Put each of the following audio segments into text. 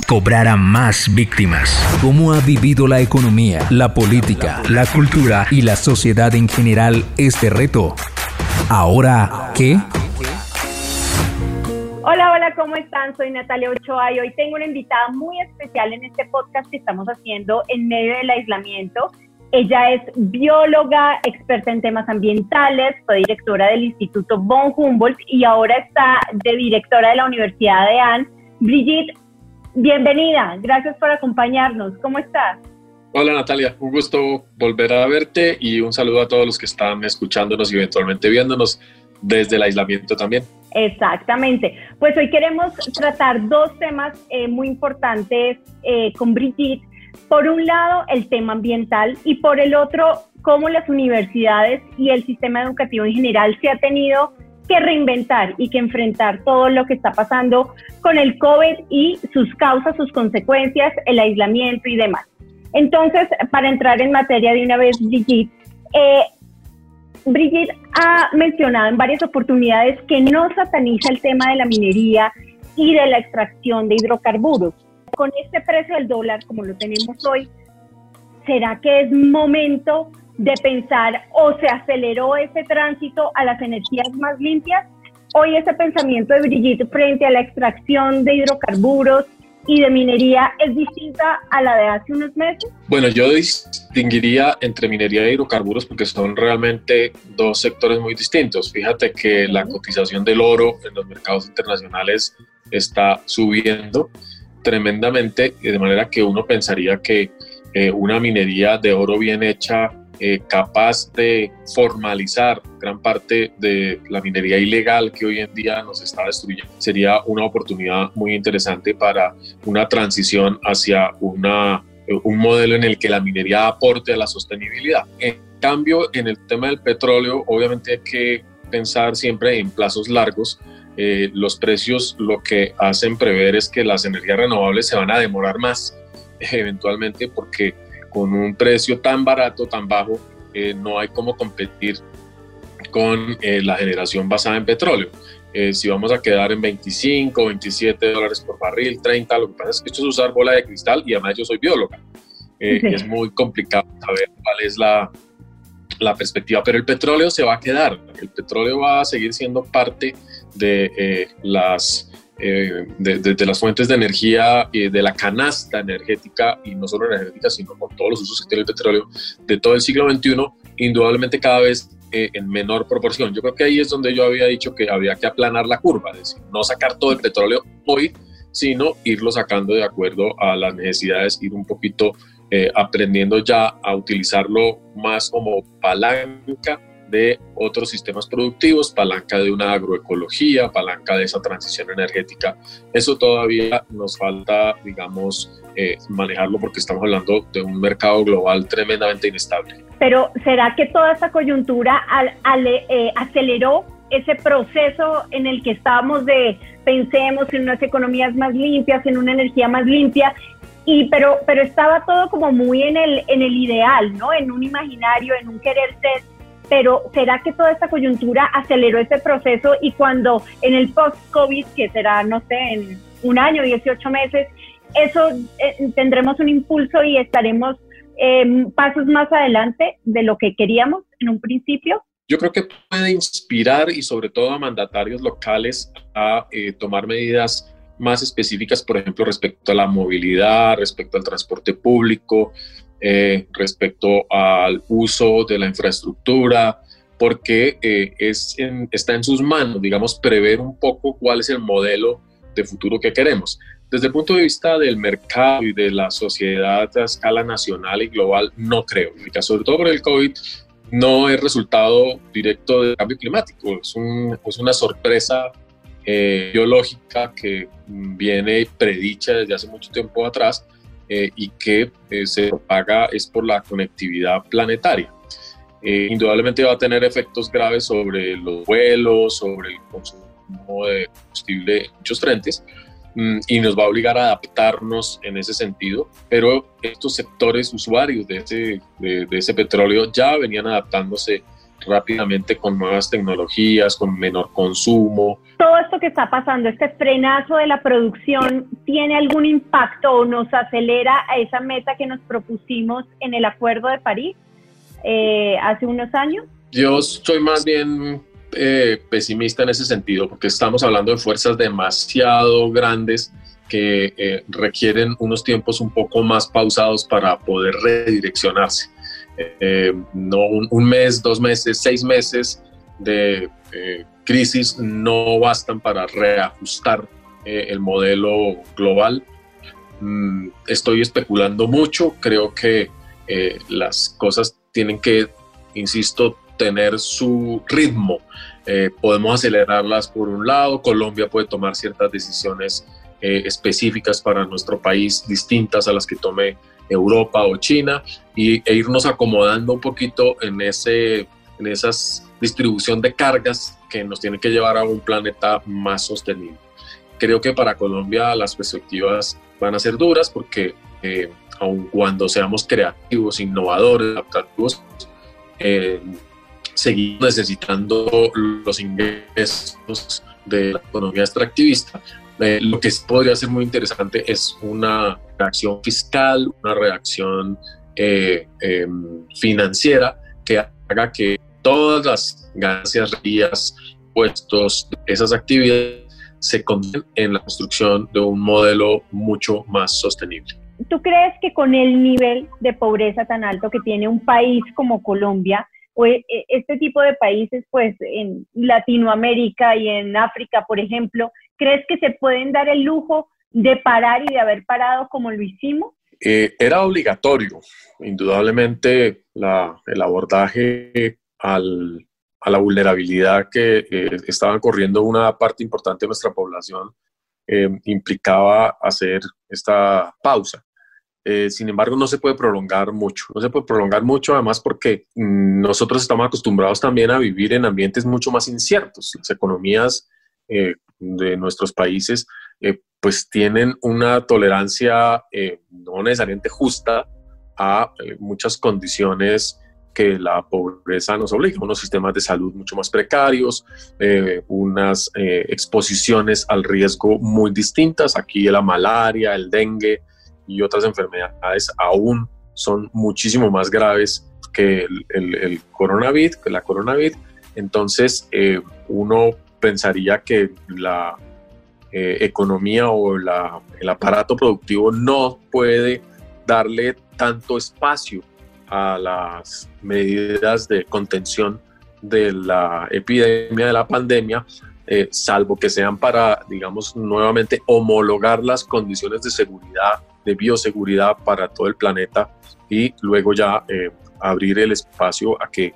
cobrara más víctimas. ¿Cómo ha vivido la economía, la política, la cultura y la sociedad en general este reto? Ahora, ¿qué? Hola, hola, ¿cómo están? Soy Natalia Ochoa y hoy tengo una invitada muy especial en este podcast que estamos haciendo en medio del aislamiento. Ella es bióloga, experta en temas ambientales, fue directora del Instituto von Humboldt y ahora está de directora de la Universidad de Anne. Brigitte Bienvenida, gracias por acompañarnos. ¿Cómo estás? Hola Natalia, un gusto volver a verte y un saludo a todos los que están escuchándonos y eventualmente viéndonos desde el aislamiento también. Exactamente. Pues hoy queremos tratar dos temas eh, muy importantes eh, con Brigitte. Por un lado, el tema ambiental y por el otro, cómo las universidades y el sistema educativo en general se ha tenido que reinventar y que enfrentar todo lo que está pasando con el COVID y sus causas, sus consecuencias, el aislamiento y demás. Entonces, para entrar en materia de una vez, Brigitte, eh, Brigitte ha mencionado en varias oportunidades que no sataniza el tema de la minería y de la extracción de hidrocarburos. Con este precio del dólar, como lo tenemos hoy, ¿será que es momento de pensar o se aceleró ese tránsito a las energías más limpias. Hoy ese pensamiento de Brigitte frente a la extracción de hidrocarburos y de minería es distinta a la de hace unos meses? Bueno, yo distinguiría entre minería y hidrocarburos porque son realmente dos sectores muy distintos. Fíjate que la cotización del oro en los mercados internacionales está subiendo tremendamente, de manera que uno pensaría que eh, una minería de oro bien hecha eh, capaz de formalizar gran parte de la minería ilegal que hoy en día nos está destruyendo. Sería una oportunidad muy interesante para una transición hacia una, eh, un modelo en el que la minería aporte a la sostenibilidad. En cambio, en el tema del petróleo, obviamente hay que pensar siempre en plazos largos. Eh, los precios lo que hacen prever es que las energías renovables se van a demorar más eventualmente porque con un precio tan barato, tan bajo, eh, no hay cómo competir con eh, la generación basada en petróleo. Eh, si vamos a quedar en 25, 27 dólares por barril, 30, lo que pasa es que esto es usar bola de cristal y además yo soy bióloga. Es muy complicado saber cuál es la, la perspectiva, pero el petróleo se va a quedar, el petróleo va a seguir siendo parte de las eh, de, las fuentes de energía, de la canasta energética, y no solo energética, sino con todos los usos que tiene el petróleo de todo el siglo XXI, indudablemente cada vez eh, en menor proporción. Yo creo que ahí es donde yo había dicho que había que aplanar la curva, es decir, no sacar todo el petróleo hoy, sino irlo sacando de acuerdo a las necesidades, ir un poquito eh, aprendiendo ya a utilizarlo más como palanca de otros sistemas productivos, palanca de una agroecología, palanca de esa transición energética. Eso todavía nos falta, digamos, eh, manejarlo porque estamos hablando de un mercado global tremendamente inestable. Pero ¿será que toda esta coyuntura eh, aceleró ese proceso en el que estábamos de pensemos en unas economías más limpias, en una energía más limpia y pero pero estaba todo como muy en el en el ideal, ¿no? En un imaginario, en un querer ser pero ¿será que toda esta coyuntura aceleró ese proceso y cuando en el post-COVID, que será, no sé, en un año, 18 meses, eso eh, tendremos un impulso y estaremos em, pasos más adelante de lo que queríamos en un principio? Yo creo que puede inspirar y sobre todo a mandatarios locales a eh, tomar medidas más específicas, por ejemplo, respecto a la movilidad, respecto al transporte público, eh, respecto al uso de la infraestructura, porque eh, es está en sus manos, digamos, prever un poco cuál es el modelo de futuro que queremos. Desde el punto de vista del mercado y de la sociedad a escala nacional y global, no creo. Sobre todo por el COVID, no es resultado directo del cambio climático, es, es una sorpresa eh, biológica que viene predicha desde hace mucho tiempo atrás eh, y que eh, se propaga es por la conectividad planetaria. eh, indudablemente va a tener efectos graves sobre los vuelos, sobre el consumo de combustible muchos frentes mm, y nos va a obligar a adaptarnos en ese sentido, pero estos sectores usuarios de ese, de, ese petróleo ya venían adaptándose rápidamente con nuevas tecnologías, con menor consumo. Todo esto que está pasando, este frenazo de la producción, ¿tiene algún impacto o nos acelera a esa meta que nos propusimos en el Acuerdo de París eh, hace unos años? Yo soy más bien eh, pesimista en ese sentido, porque estamos hablando de fuerzas demasiado grandes que eh, requieren unos tiempos un poco más pausados para poder redireccionarse. Eh, no un, mes, dos meses, seis meses de crisis no bastan para reajustar el modelo global. Mm, estoy especulando mucho, creo que las cosas tienen que, insisto, tener su ritmo. Eh, podemos acelerarlas por un lado, Colombia puede tomar ciertas decisiones eh, específicas para nuestro país, distintas a las que tome Europa o China, y, e irnos acomodando un poquito en, ese, en esas distribución de cargas que nos tiene que llevar a un planeta más sostenible. Creo que para Colombia las perspectivas van a ser duras porque eh, aun cuando seamos creativos, innovadores, adaptativos, eh, seguimos necesitando los ingresos de la economía extractivista. Eh, lo que podría ser muy interesante es una reacción fiscal, una reacción eh, em, financiera que haga que todas las ganancias, rías, puestos, esas actividades se conviertan en la construcción de un modelo mucho más sostenible. ¿Tú crees que con el nivel de pobreza tan alto que tiene un país como Colombia, pues este tipo de países, pues en Latinoamérica y en África, por ejemplo, ¿crees que se pueden dar el lujo de parar y de haber parado como lo hicimos? Eh, era obligatorio, indudablemente, el abordaje al, a la vulnerabilidad que eh, estaban corriendo una parte importante de nuestra población implicaba hacer esta pausa. Eh, sin embargo, no se puede prolongar mucho. No se puede prolongar mucho, además, porque mm, nosotros estamos acostumbrados también a vivir en ambientes mucho más inciertos. Las economías eh, de nuestros países, eh, pues tienen una tolerancia no necesariamente justa a muchas condiciones que la pobreza nos obliga, unos sistemas de salud mucho más precarios, unas exposiciones al riesgo muy distintas, aquí la malaria, el dengue, y otras enfermedades aún son muchísimo más graves que el, coronavirus, que la coronavirus. Entonces, eh, uno pensaría que la eh, economía o el aparato productivo no puede darle tanto espacio a las medidas de contención de la epidemia, de la pandemia, eh, salvo que sean para, digamos, nuevamente homologar las condiciones de seguridad de bioseguridad para todo el planeta y luego ya eh, abrir el espacio a que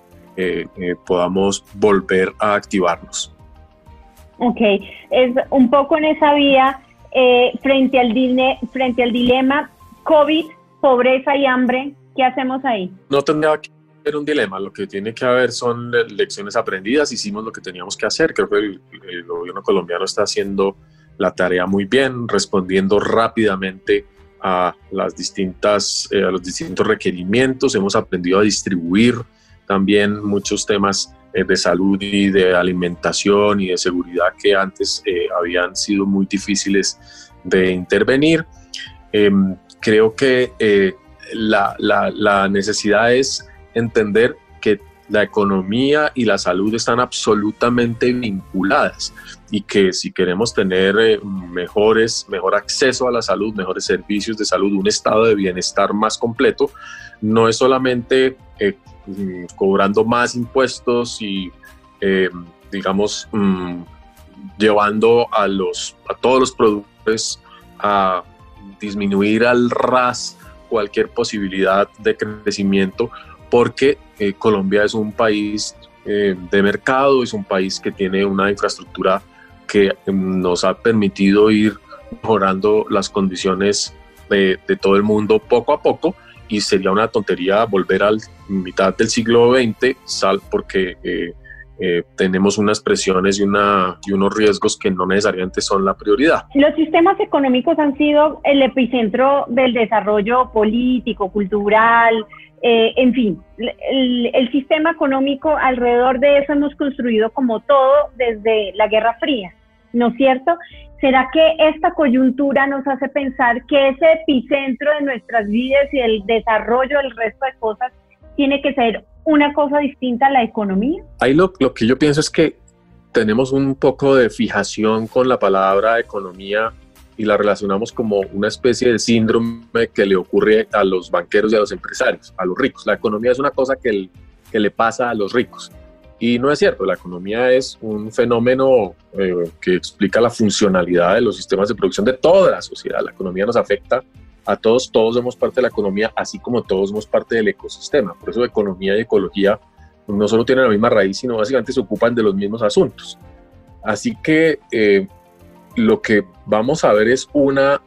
podamos volver a activarnos. Ok, es un poco en esa vía frente, al frente al dilema COVID, pobreza y hambre, ¿qué hacemos ahí? No tendría que haber un dilema, lo que tiene que haber son lecciones aprendidas, hicimos lo que teníamos que hacer, creo que el gobierno colombiano está haciendo la tarea muy bien, respondiendo rápidamente a, las distintas, eh, a los distintos requerimientos, hemos aprendido a distribuir también muchos temas eh, de salud y de alimentación y de seguridad que antes eh, habían sido muy difíciles de intervenir. Em, creo que la, la, la necesidad es entender que la economía y la salud están absolutamente vinculadas y que si queremos tener eh, mejores, mejor acceso a la salud, mejores servicios de salud, un estado de bienestar más completo, no es solamente eh, mm, cobrando más impuestos y, eh, digamos, mm, llevando a, los, a todos los productores a disminuir al ras cualquier posibilidad de crecimiento, porque Colombia es un país de mercado, es un país que tiene una infraestructura que nos ha permitido ir mejorando las condiciones de, todo el mundo poco a poco y sería una tontería volver al mitad del siglo XX, sal, porque eh, eh, tenemos unas presiones y, una, y unos riesgos que no necesariamente son la prioridad. Los sistemas económicos han sido el epicentro del desarrollo político, cultural, eh, en fin, el, sistema económico alrededor de eso hemos construido como todo desde la Guerra Fría, ¿no es cierto? ¿Será que esta coyuntura nos hace pensar que ese epicentro de nuestras vidas y el desarrollo del resto de cosas tiene que ser una cosa distinta a la economía? Ahí lo, lo que yo pienso es que tenemos un poco de fijación con la palabra economía y la relacionamos como una especie de síndrome que le ocurre a los banqueros y a los empresarios, a los ricos. La economía es una cosa que, que le pasa a los ricos. Y no es cierto, la economía es un fenómeno eh, que explica la funcionalidad de los sistemas de producción de toda la sociedad. La economía nos afecta a todos, todos somos parte de la economía, así como todos somos parte del ecosistema. Por eso economía y ecología no solo tienen la misma raíz, sino básicamente se ocupan de los mismos asuntos. Así que eh, lo que vamos a ver es una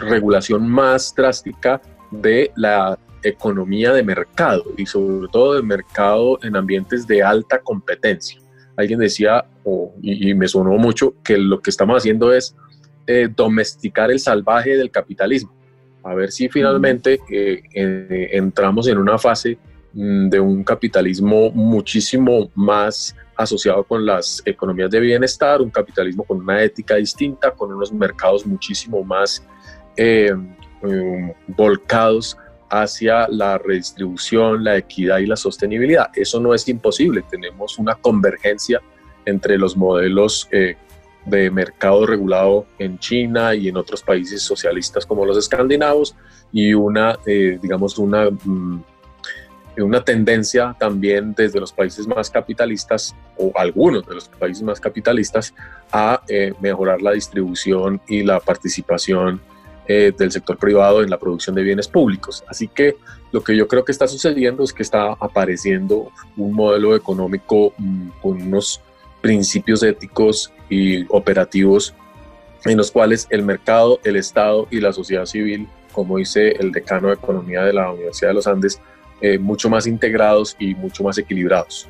regulación más drástica de la economía de mercado y sobre todo de mercado en ambientes de alta competencia. Alguien decía, y, me sonó mucho, que lo que estamos haciendo es eh, domesticar el salvaje del capitalismo. A ver si finalmente eh, entramos en una fase mm, de un capitalismo muchísimo más asociado con las economías de bienestar, un capitalismo con una ética distinta, con unos mercados muchísimo más eh, um, volcados hacia la redistribución, la equidad y la sostenibilidad. Eso no es imposible, tenemos una convergencia entre los modelos eh, de mercado regulado en China y en otros países socialistas como los escandinavos y una, eh, digamos, una... Mm, una tendencia también desde los países más capitalistas o algunos de los países más capitalistas a eh, mejorar la distribución y la participación eh, del sector privado en la producción de bienes públicos. Así que lo que yo creo que está sucediendo es que está apareciendo un modelo económico mm, con unos principios éticos y operativos en los cuales el mercado, el Estado y la sociedad civil, como dice el decano de Economía de la Universidad de los Andes, eh, mucho más integrados y mucho más equilibrados.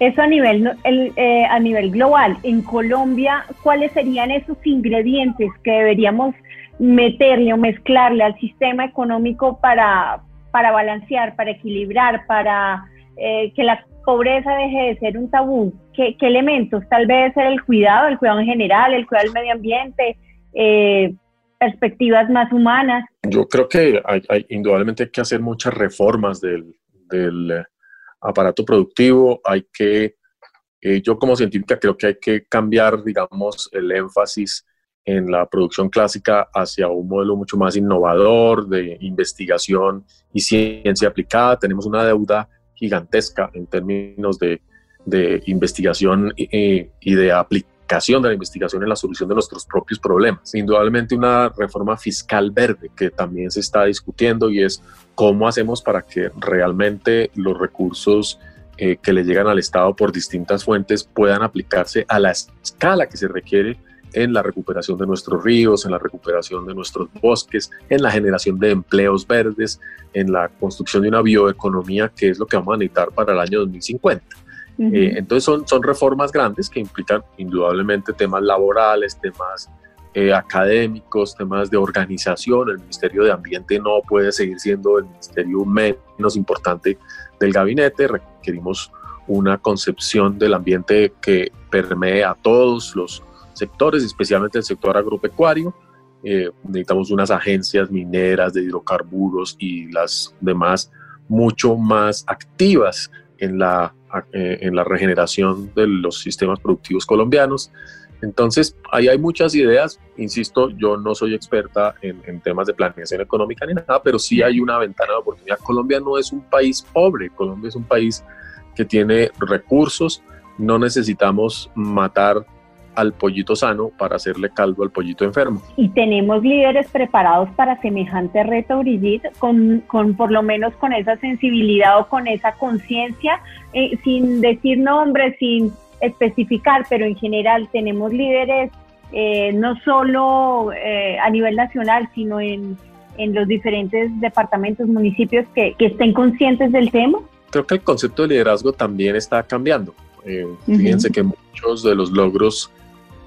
Eso a nivel, eh, a nivel global. En Colombia, ¿cuáles serían esos ingredientes que deberíamos meterle o mezclarle al sistema económico para, para balancear, para equilibrar, para eh, que la pobreza deje de ser un tabú? ¿Qué, elementos? Tal vez ser el cuidado, el cuidado en general, el cuidado del medio ambiente, perspectivas más humanas. Yo creo que hay, indudablemente hay que hacer muchas reformas del, del eh, aparato productivo, hay que, eh, yo como científica creo que hay que cambiar, digamos, el énfasis en la producción clásica hacia un modelo mucho más innovador de investigación y ciencia aplicada. Tenemos una deuda gigantesca en términos de, investigación y, y de aplicación de la investigación en la solución de nuestros propios problemas. Indudablemente una reforma fiscal verde que también se está discutiendo y es cómo hacemos para que realmente los recursos eh, que le llegan al Estado por distintas fuentes puedan aplicarse a la escala que se requiere en la recuperación de nuestros ríos, en la recuperación de nuestros bosques, en la generación de empleos verdes, en la construcción de una bioeconomía que es lo que vamos a necesitar para el año 2050. Eh, entonces son, son reformas grandes que implican indudablemente temas laborales, temas eh, académicos, temas de organización. El Ministerio de Ambiente no puede seguir siendo el ministerio menos importante del gabinete. Requerimos una concepción del ambiente que permee a todos los sectores, especialmente el sector agropecuario. Eh, necesitamos unas agencias mineras de hidrocarburos y las demás mucho más activas en la eh, en la regeneración de los sistemas productivos colombianos. Entonces, ahí hay muchas ideas. Insisto, yo no soy experta en, temas de planeación económica ni nada, pero sí hay una ventana de oportunidad. Colombia no es un país pobre, Colombia es un país que tiene recursos. No necesitamos matar al pollito sano para hacerle caldo al pollito enfermo. Y tenemos líderes preparados para semejante reto, Brigitte, con, con por lo menos con esa sensibilidad o con esa conciencia, eh, sin decir nombres, sin especificar, pero en general tenemos líderes eh, no solo eh, a nivel nacional, sino en, en los diferentes departamentos, municipios que, que estén conscientes del tema? Creo que el concepto de liderazgo también está cambiando. Eh, fíjense que muchos de los logros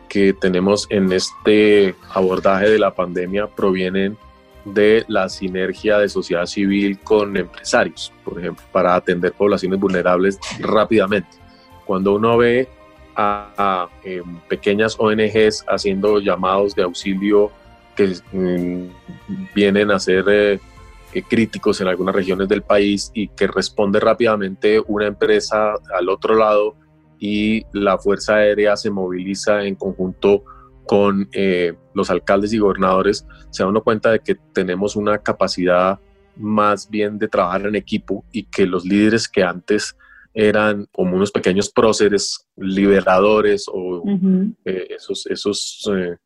que tenemos en este abordaje de la pandemia provienen de la sinergia de sociedad civil con empresarios, por ejemplo, para atender poblaciones vulnerables rápidamente. Cuando uno ve a, em, pequeñas ONGs haciendo llamados de auxilio que mm, vienen a ser eh, eh, críticos en algunas regiones del país y que responde rápidamente una empresa al otro lado y la Fuerza Aérea se moviliza en conjunto con eh, los alcaldes y gobernadores, se da uno cuenta de que tenemos una capacidad más bien de trabajar en equipo y que los líderes que antes eran como unos pequeños próceres liberadores o eh, esos, esos eh,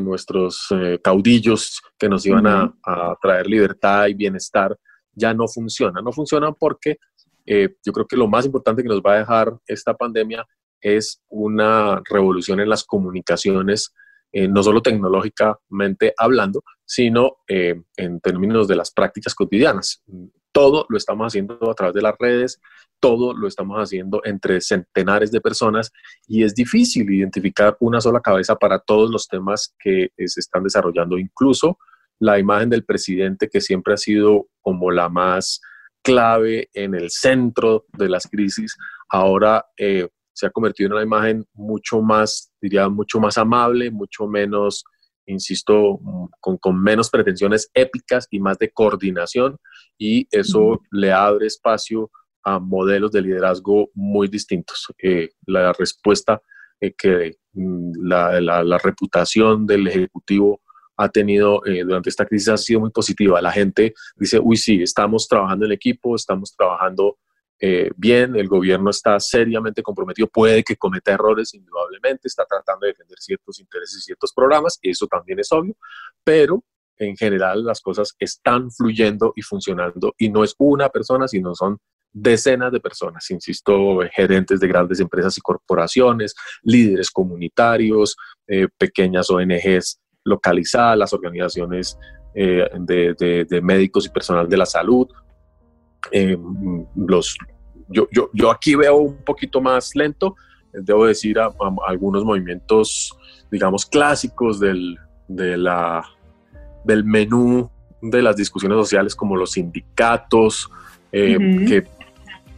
nuestros caudillos que nos iban a, a, traer libertad y bienestar, ya no funcionan. No funcionan porque eh, yo creo que lo más importante que nos va a dejar esta pandemia es una revolución en las comunicaciones, eh, no solo tecnológicamente hablando, sino eh, en términos de las prácticas cotidianas. Todo lo estamos haciendo a través de las redes, todo lo estamos haciendo entre centenares de personas y es difícil identificar una sola cabeza para todos los temas que se están desarrollando, incluso la imagen del presidente que siempre ha sido como la más clave en el centro de las crisis, ahora eh, se ha convertido en una imagen mucho más, diría, mucho más amable, mucho menos, insisto, con, con menos pretensiones épicas y más de coordinación, y eso le abre espacio a modelos de liderazgo muy distintos. Eh, la respuesta eh, que mm, la, la, la reputación del Ejecutivo ha tenido eh, durante esta crisis ha sido muy positiva. La gente dice, uy, sí, estamos trabajando en equipo, estamos trabajando eh, bien, el gobierno está seriamente comprometido, puede que cometa errores, indudablemente, está tratando de defender ciertos intereses y ciertos programas, eso también es obvio, pero en general las cosas están fluyendo y funcionando y no es una persona, sino son decenas de personas, insisto, gerentes de grandes empresas y corporaciones, líderes comunitarios, eh, pequeñas ONGs localizada, las organizaciones eh, de, médicos y personal de la salud. Eh, los, yo, yo, yo, aquí veo un poquito más lento, debo decir, algunos movimientos, digamos, clásicos del, de la, del menú de las discusiones sociales, como los sindicatos, eh, que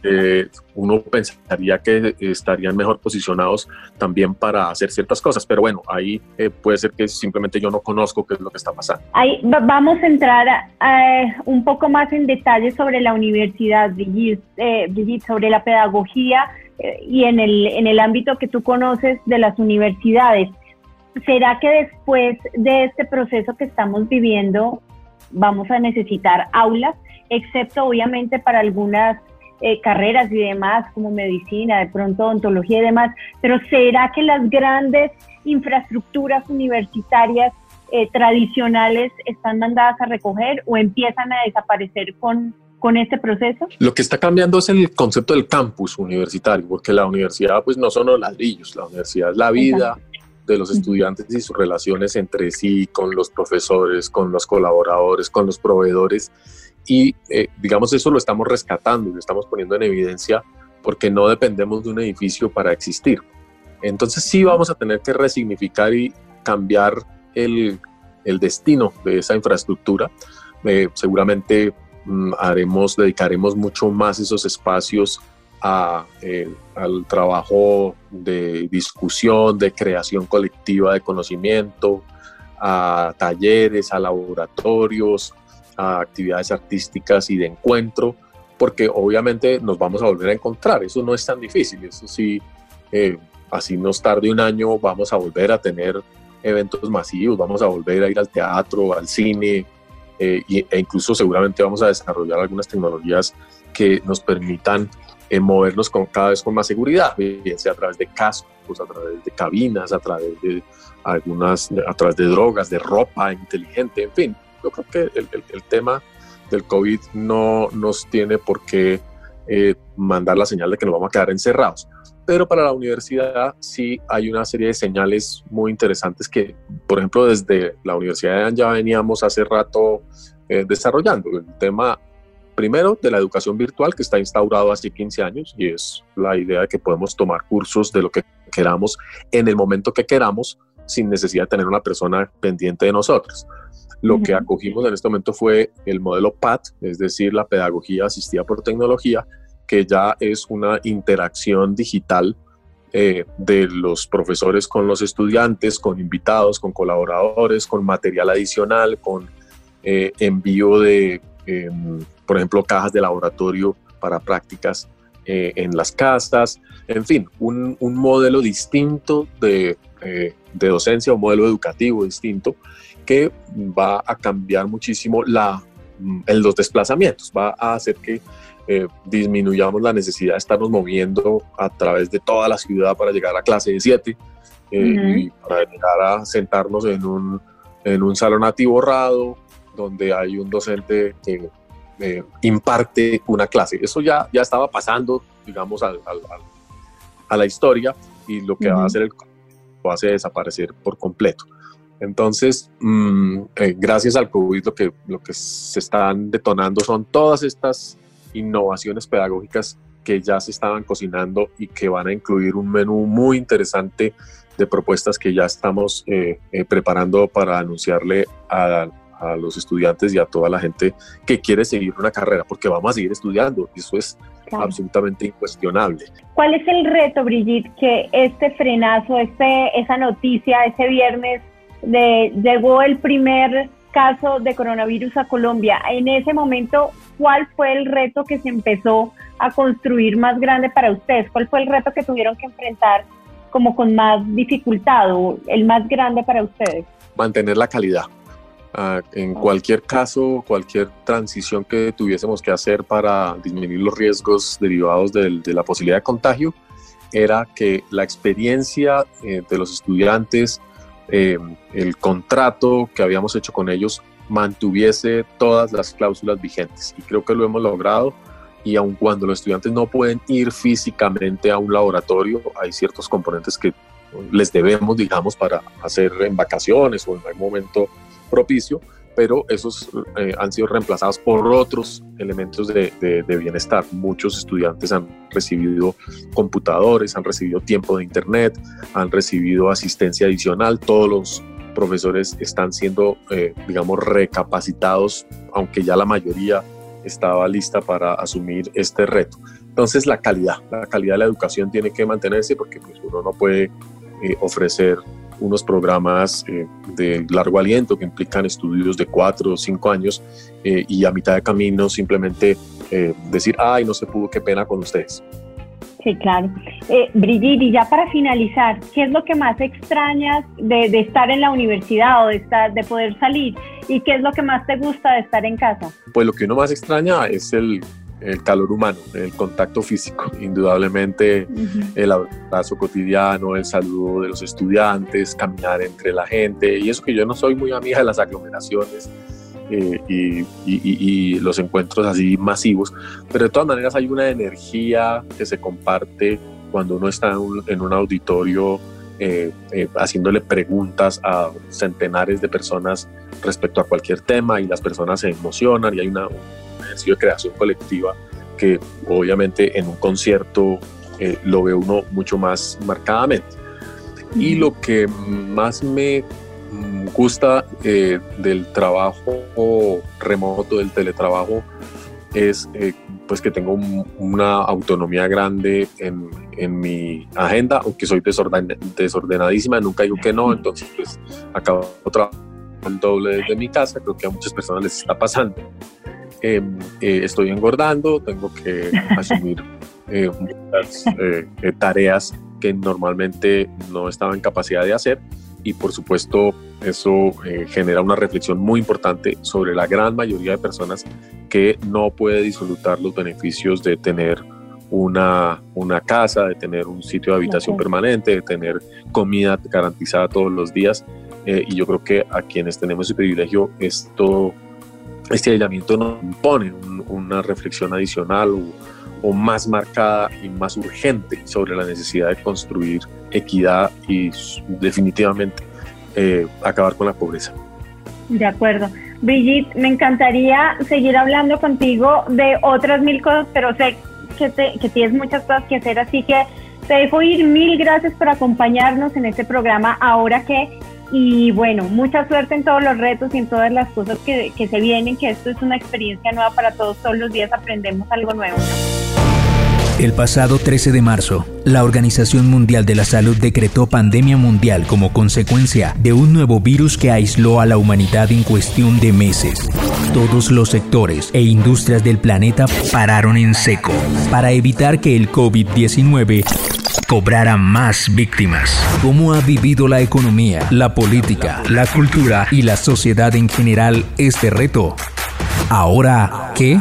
eh, uno pensaría que estarían mejor posicionados también para hacer ciertas cosas, pero bueno, ahí eh, puede ser que simplemente yo no conozco qué es lo que está pasando. Ahí vamos a entrar un poco más en detalle sobre la universidad, Brigitte, eh, sobre la pedagogía y en el, en el ámbito que tú conoces de las universidades. ¿Será que después de este proceso que estamos viviendo vamos a necesitar aulas, excepto obviamente para algunas eh, carreras y demás, como medicina, de pronto odontología y demás, pero ¿será que las grandes infraestructuras universitarias eh, tradicionales están mandadas a recoger o empiezan a desaparecer con, con este proceso? Lo que está cambiando es el concepto del campus universitario, porque la universidad pues no son los ladrillos, la universidad es la vida. de los estudiantes y sus relaciones entre sí, con los profesores, con los colaboradores, con los proveedores y eh, digamos eso lo estamos rescatando y lo estamos poniendo en evidencia porque no dependemos de un edificio para existir. Entonces sí vamos a tener que resignificar y cambiar el, el destino de esa infraestructura. Eh, seguramente mm, haremos, dedicaremos mucho más esos espacios a, eh, al trabajo de discusión, de creación colectiva de conocimiento, a talleres, a laboratorios, a actividades artísticas y de encuentro, porque obviamente nos vamos a volver a encontrar. Eso no es tan difícil. Eso sí, eh, así nos tarde un año, vamos a volver a tener eventos masivos, vamos a volver a ir al teatro, al cine, eh, e incluso seguramente vamos a desarrollar algunas tecnologías que nos permitan eh, movernos con, cada vez con más seguridad, bien sea a través de cascos, a través de cabinas, a través de algunas, a través de drogas, de ropa inteligente, en fin yo creo que el, el, tema del COVID no nos tiene por qué eh, mandar la señal de que nos vamos a quedar encerrados. pero para la universidad sí hay una serie de señales muy interesantes que, por ejemplo, desde la Universidad ya veníamos hace rato eh, desarrollando. El tema, primero, de la educación virtual que está instaurado hace 15 años y es la idea de que podemos tomar cursos de lo que queramos en el momento que queramos sin necesidad de tener una persona pendiente de nosotros. Lo que acogimos en este momento fue el modelo PAT, es decir, la pedagogía asistida por tecnología, que ya es una interacción digital eh, de los profesores con los estudiantes, con invitados, con colaboradores, con material adicional, con eh, envío de, em, por ejemplo, cajas de laboratorio para prácticas eh, en las casas, en fin, un, modelo distinto de, de, docencia, un modelo educativo distinto que va a cambiar muchísimo la, los desplazamientos, va a hacer que eh, disminuyamos la necesidad de estarnos moviendo a través de toda la ciudad para llegar a clase de 7 eh, y para llegar a sentarnos en un, en un salón atiborrado donde hay un docente que eh, imparte una clase. Eso ya, ya estaba pasando, digamos, al, a la historia y lo que va a hacer el va a hacer desaparecer por completo. Entonces, mm, gracias al COVID, lo que, lo que se están detonando son todas estas innovaciones pedagógicas que ya se estaban cocinando y que van a incluir un menú muy interesante de propuestas que ya estamos eh, eh, preparando para anunciarle a, los estudiantes y a toda la gente que quiere seguir una carrera, porque vamos a seguir estudiando, eso es absolutamente incuestionable. ¿Cuál es el reto, Brigitte, que este frenazo, este, esa noticia, ese viernes, de, llegó el primer caso de coronavirus a Colombia? En ese momento, ¿cuál fue el reto que se empezó a construir más grande para ustedes? ¿Cuál fue el reto que tuvieron que enfrentar como con más dificultad o el más grande para ustedes? Mantener la calidad. Ah, en cualquier caso, cualquier transición que tuviésemos que hacer para disminuir los riesgos derivados de, la posibilidad de contagio, era que la experiencia eh, de los estudiantes, eh, el contrato que habíamos hecho con ellos mantuviese todas las cláusulas vigentes. Y creo que lo hemos logrado. Y aun cuando los estudiantes no pueden ir físicamente a un laboratorio, hay ciertos componentes que les debemos, digamos, para hacer en vacaciones o en algún momento propicio, pero esos eh, han sido reemplazados por otros elementos de, bienestar. Muchos estudiantes han recibido computadores, han recibido tiempo de internet, han recibido asistencia adicional, todos los profesores están siendo, eh, digamos, recapacitados, aunque ya la mayoría estaba lista para asumir este reto. Entonces, la calidad, la calidad de la educación tiene que mantenerse porque pues, uno no puede eh, ofrecer unos programas eh, de largo aliento que implican estudios de cuatro o cinco años y a mitad de camino simplemente decir, ay, no se pudo, qué pena con ustedes. Sí, claro. Eh, Brigitte, y ya para finalizar, ¿qué es lo que más extrañas de, estar en la universidad o de, estar, de poder salir? ¿Y qué es lo que más te gusta de estar en casa? Pues lo que uno más extraña es el, el calor humano, el contacto físico, indudablemente el abrazo cotidiano, el saludo de los estudiantes, caminar entre la gente, y eso que yo no soy muy amiga de las aglomeraciones, eh, y, los encuentros así masivos, pero de todas maneras hay una energía que se comparte cuando uno está en un, auditorio eh, eh, haciéndole preguntas a centenares de personas respecto a cualquier tema y las personas se emocionan y hay una, ejercicio de creación colectiva que obviamente en un concierto lo ve uno mucho más marcadamente. Y lo que más me gusta eh, del trabajo remoto, del teletrabajo, es eh, pues que tengo una autonomía grande en, en, mi agenda, aunque soy desordenadísima, nunca digo que no, entonces pues acabo trabajando el doble desde mi casa, creo que a muchas personas les está pasando. Em, eh, estoy engordando, tengo que asumir muchas tareas que normalmente no estaba en capacidad de hacer y por supuesto eso eh, genera una reflexión muy importante sobre la gran mayoría de personas que no puede disfrutar los beneficios de tener una, una casa, de tener un sitio de habitación permanente, de tener comida garantizada todos los días. Eh, y yo creo que a quienes tenemos ese privilegio, esto, este aislamiento nos impone una reflexión adicional o, más marcada y más urgente sobre la necesidad de construir equidad y definitivamente eh, acabar con la pobreza. De acuerdo. Brigitte, me encantaría seguir hablando contigo de otras mil cosas, pero sé que, que tienes muchas cosas que hacer, así que te dejo ir. Mil gracias por acompañarnos en este programa ahora que y bueno, mucha suerte en todos los retos y en todas las cosas que, que, se vienen, que esto es una experiencia nueva para todos, todos los días aprendemos algo nuevo. El pasado 13 de marzo, la Organización Mundial de la Salud decretó pandemia mundial como consecuencia de un nuevo virus que aisló a la humanidad en cuestión de meses. Todos los sectores e industrias del planeta pararon en seco para evitar que el COVID-19 cobrara más víctimas. ¿Cómo ha vivido la economía, la política, la cultura y la sociedad en general este reto? Ahora, ¿qué?